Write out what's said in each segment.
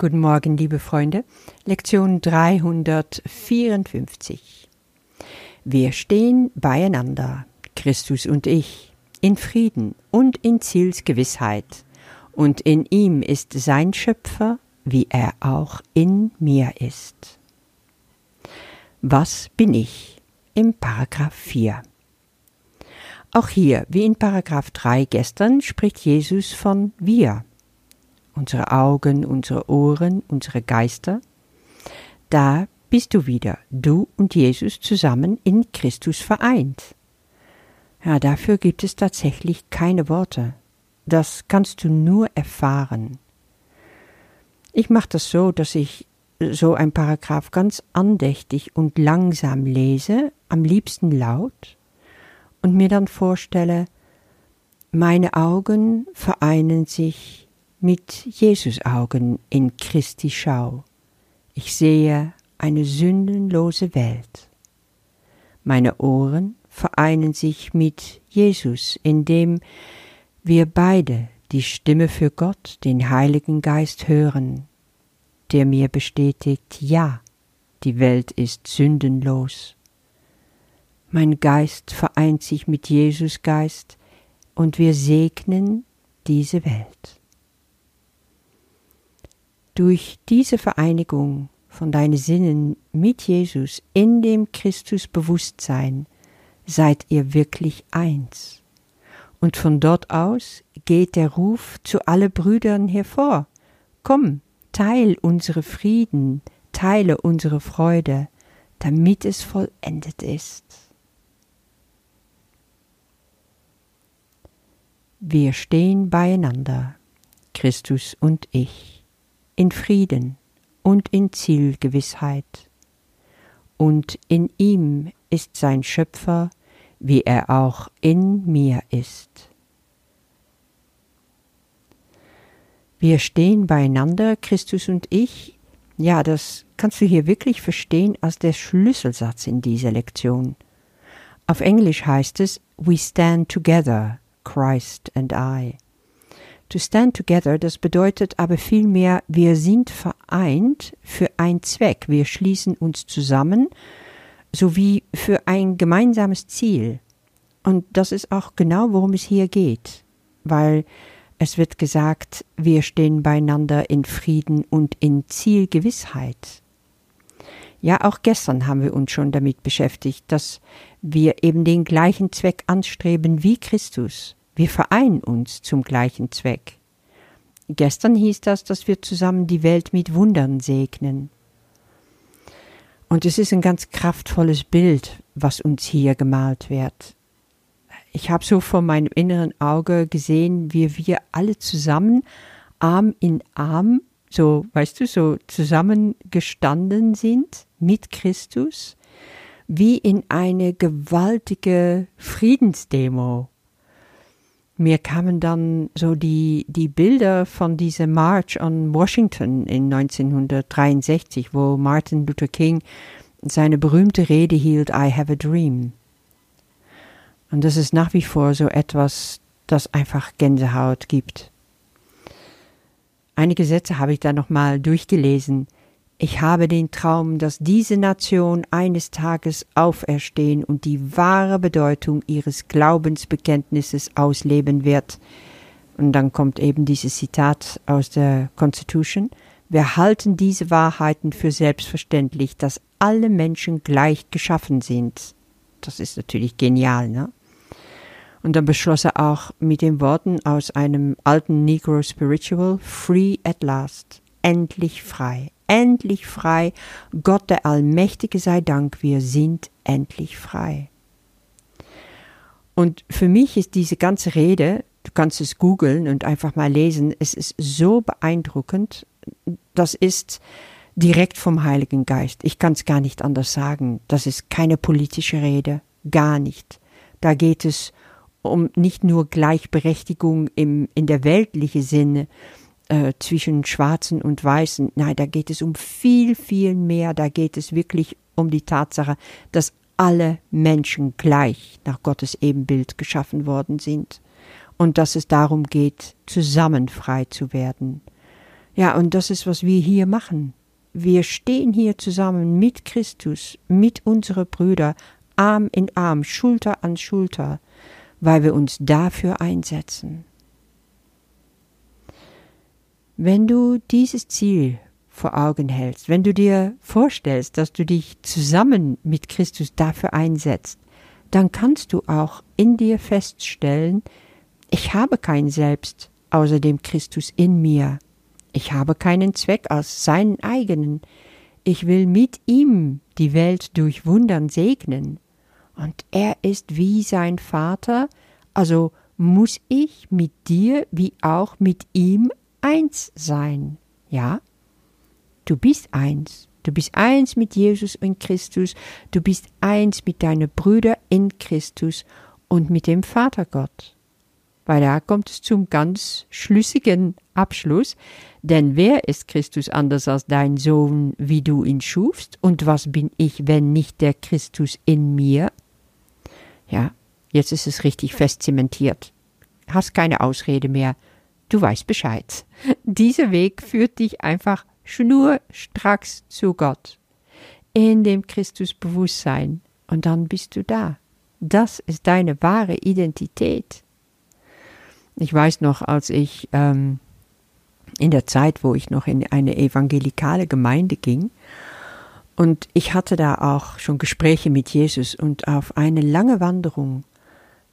Guten Morgen, liebe Freunde. Lektion 354. Wir stehen beieinander, Christus und ich, in Frieden und in Zielsgewissheit, und in ihm ist sein Schöpfer, wie er auch in mir ist. Was bin ich? Im Paragraph 4. Auch hier, wie in Paragraph 3 gestern, spricht Jesus von wir unsere Augen, unsere Ohren, unsere Geister. Da bist du wieder, du und Jesus zusammen in Christus vereint. Ja, dafür gibt es tatsächlich keine Worte. Das kannst du nur erfahren. Ich mache das so, dass ich so ein Paragraph ganz andächtig und langsam lese, am liebsten laut, und mir dann vorstelle, meine Augen vereinen sich mit Jesus Augen in Christi Schau. Ich sehe eine sündenlose Welt. Meine Ohren vereinen sich mit Jesus, indem wir beide die Stimme für Gott, den Heiligen Geist hören, der mir bestätigt, ja, die Welt ist sündenlos. Mein Geist vereint sich mit Jesus Geist, und wir segnen diese Welt. Durch diese Vereinigung von deinen Sinnen mit Jesus in dem Christusbewusstsein seid ihr wirklich eins. Und von dort aus geht der Ruf zu alle Brüdern hervor. Komm, teil unsere Frieden, teile unsere Freude, damit es vollendet ist. Wir stehen beieinander, Christus und ich in Frieden und in Zielgewissheit. Und in ihm ist sein Schöpfer, wie er auch in mir ist. Wir stehen beieinander, Christus und ich. Ja, das kannst du hier wirklich verstehen als der Schlüsselsatz in dieser Lektion. Auf Englisch heißt es We stand together, Christ and I. To stand together, das bedeutet aber vielmehr, wir sind vereint für einen Zweck, wir schließen uns zusammen, sowie für ein gemeinsames Ziel. Und das ist auch genau, worum es hier geht, weil es wird gesagt, wir stehen beieinander in Frieden und in Zielgewissheit. Ja, auch gestern haben wir uns schon damit beschäftigt, dass wir eben den gleichen Zweck anstreben wie Christus. Wir vereinen uns zum gleichen Zweck. Gestern hieß das, dass wir zusammen die Welt mit Wundern segnen. Und es ist ein ganz kraftvolles Bild, was uns hier gemalt wird. Ich habe so vor meinem inneren Auge gesehen, wie wir alle zusammen Arm in Arm, so, weißt du, so zusammengestanden sind mit Christus, wie in eine gewaltige Friedensdemo mir kamen dann so die, die Bilder von diesem March on Washington in 1963, wo Martin Luther King seine berühmte Rede hielt, I have a dream. Und das ist nach wie vor so etwas, das einfach Gänsehaut gibt. Einige Sätze habe ich da nochmal durchgelesen. Ich habe den Traum, dass diese Nation eines Tages auferstehen und die wahre Bedeutung ihres Glaubensbekenntnisses ausleben wird. Und dann kommt eben dieses Zitat aus der Constitution. Wir halten diese Wahrheiten für selbstverständlich, dass alle Menschen gleich geschaffen sind. Das ist natürlich genial, ne? Und dann beschloss er auch mit den Worten aus einem alten Negro Spiritual, Free at last, endlich frei, endlich frei. Gott der Allmächtige sei Dank, wir sind endlich frei. Und für mich ist diese ganze Rede, du kannst es googeln und einfach mal lesen, es ist so beeindruckend. Das ist direkt vom Heiligen Geist. Ich kann es gar nicht anders sagen. Das ist keine politische Rede, gar nicht. Da geht es um nicht nur Gleichberechtigung im, in der weltlichen Sinne, äh, zwischen Schwarzen und Weißen. Nein, da geht es um viel, viel mehr. Da geht es wirklich um die Tatsache, dass alle Menschen gleich nach Gottes Ebenbild geschaffen worden sind und dass es darum geht, zusammen frei zu werden. Ja, und das ist, was wir hier machen. Wir stehen hier zusammen mit Christus, mit unseren Brüdern, Arm in Arm, Schulter an Schulter, weil wir uns dafür einsetzen. Wenn du dieses Ziel vor Augen hältst, wenn du dir vorstellst, dass du dich zusammen mit Christus dafür einsetzt, dann kannst du auch in dir feststellen, ich habe kein Selbst außer dem Christus in mir. Ich habe keinen Zweck als seinen eigenen. Ich will mit ihm die Welt durch Wundern segnen. Und er ist wie sein Vater, also muss ich mit dir wie auch mit ihm eins sein. Ja? Du bist eins. Du bist eins mit Jesus und Christus. Du bist eins mit deinen Brüdern in Christus und mit dem Vater Gott. Weil da kommt es zum ganz schlüssigen Abschluss. Denn wer ist Christus anders als dein Sohn, wie du ihn schufst? Und was bin ich, wenn nicht der Christus in mir? Ja, jetzt ist es richtig fest zementiert. Hast keine Ausrede mehr. Du weißt Bescheid. Dieser Weg führt dich einfach schnurstracks zu Gott. In dem Christusbewusstsein. Und dann bist du da. Das ist deine wahre Identität. Ich weiß noch, als ich ähm, in der Zeit, wo ich noch in eine evangelikale Gemeinde ging, und ich hatte da auch schon Gespräche mit Jesus und auf eine lange Wanderung,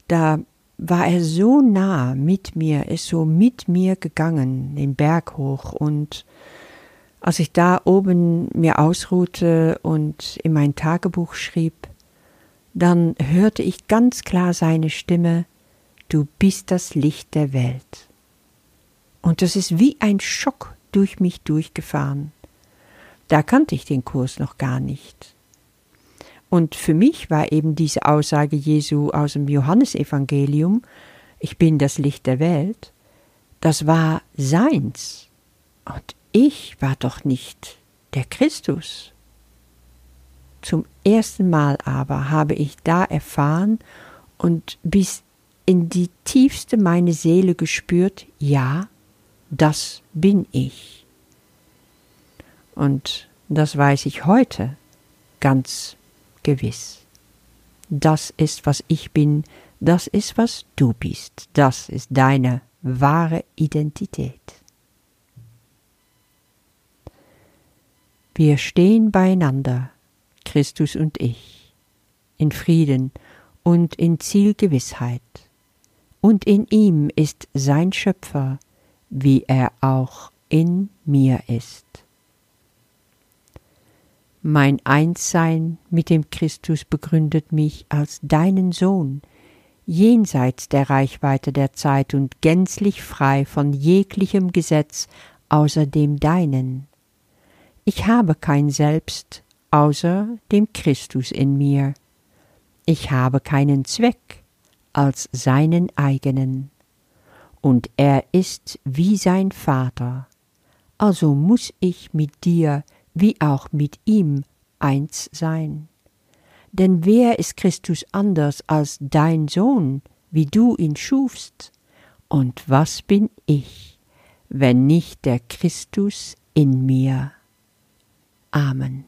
da war er so nah mit mir, ist so mit mir gegangen, den Berg hoch und als ich da oben mir ausruhte und in mein Tagebuch schrieb, dann hörte ich ganz klar seine Stimme, Du bist das Licht der Welt. Und das ist wie ein Schock durch mich durchgefahren. Da kannte ich den Kurs noch gar nicht. Und für mich war eben diese Aussage Jesu aus dem Johannesevangelium, ich bin das Licht der Welt, das war seins. Und ich war doch nicht der Christus. Zum ersten Mal aber habe ich da erfahren und bis in die tiefste meine Seele gespürt, ja, das bin ich. Und das weiß ich heute ganz gewiss. Das ist, was ich bin, das ist, was du bist, das ist deine wahre Identität. Wir stehen beieinander, Christus und ich, in Frieden und in Zielgewissheit und in ihm ist sein Schöpfer, wie er auch in mir ist. Mein Einssein mit dem Christus begründet mich als deinen Sohn, jenseits der Reichweite der Zeit und gänzlich frei von jeglichem Gesetz außer dem deinen. Ich habe kein Selbst außer dem Christus in mir. Ich habe keinen Zweck als seinen eigenen, und er ist wie sein Vater, also muss ich mit dir wie auch mit ihm eins sein. Denn wer ist Christus anders als dein Sohn, wie du ihn schufst? Und was bin ich, wenn nicht der Christus in mir? Amen.